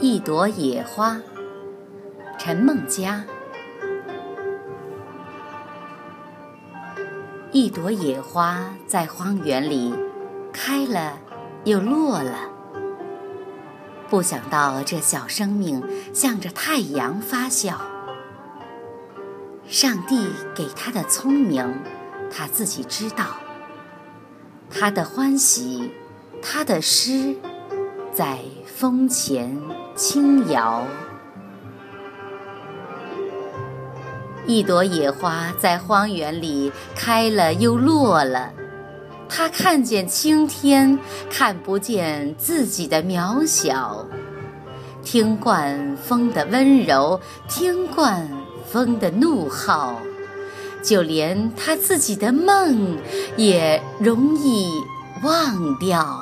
一朵野花，陈梦佳。一朵野花在荒原里开了又落了，不想到这小生命向着太阳发笑。上帝给他的聪明，他自己知道。他的欢喜，他的诗，在风前轻摇。一朵野花在荒原里开了又落了，他看见青天，看不见自己的渺小。听惯风的温柔，听惯。风的怒号，就连他自己的梦也容易忘掉。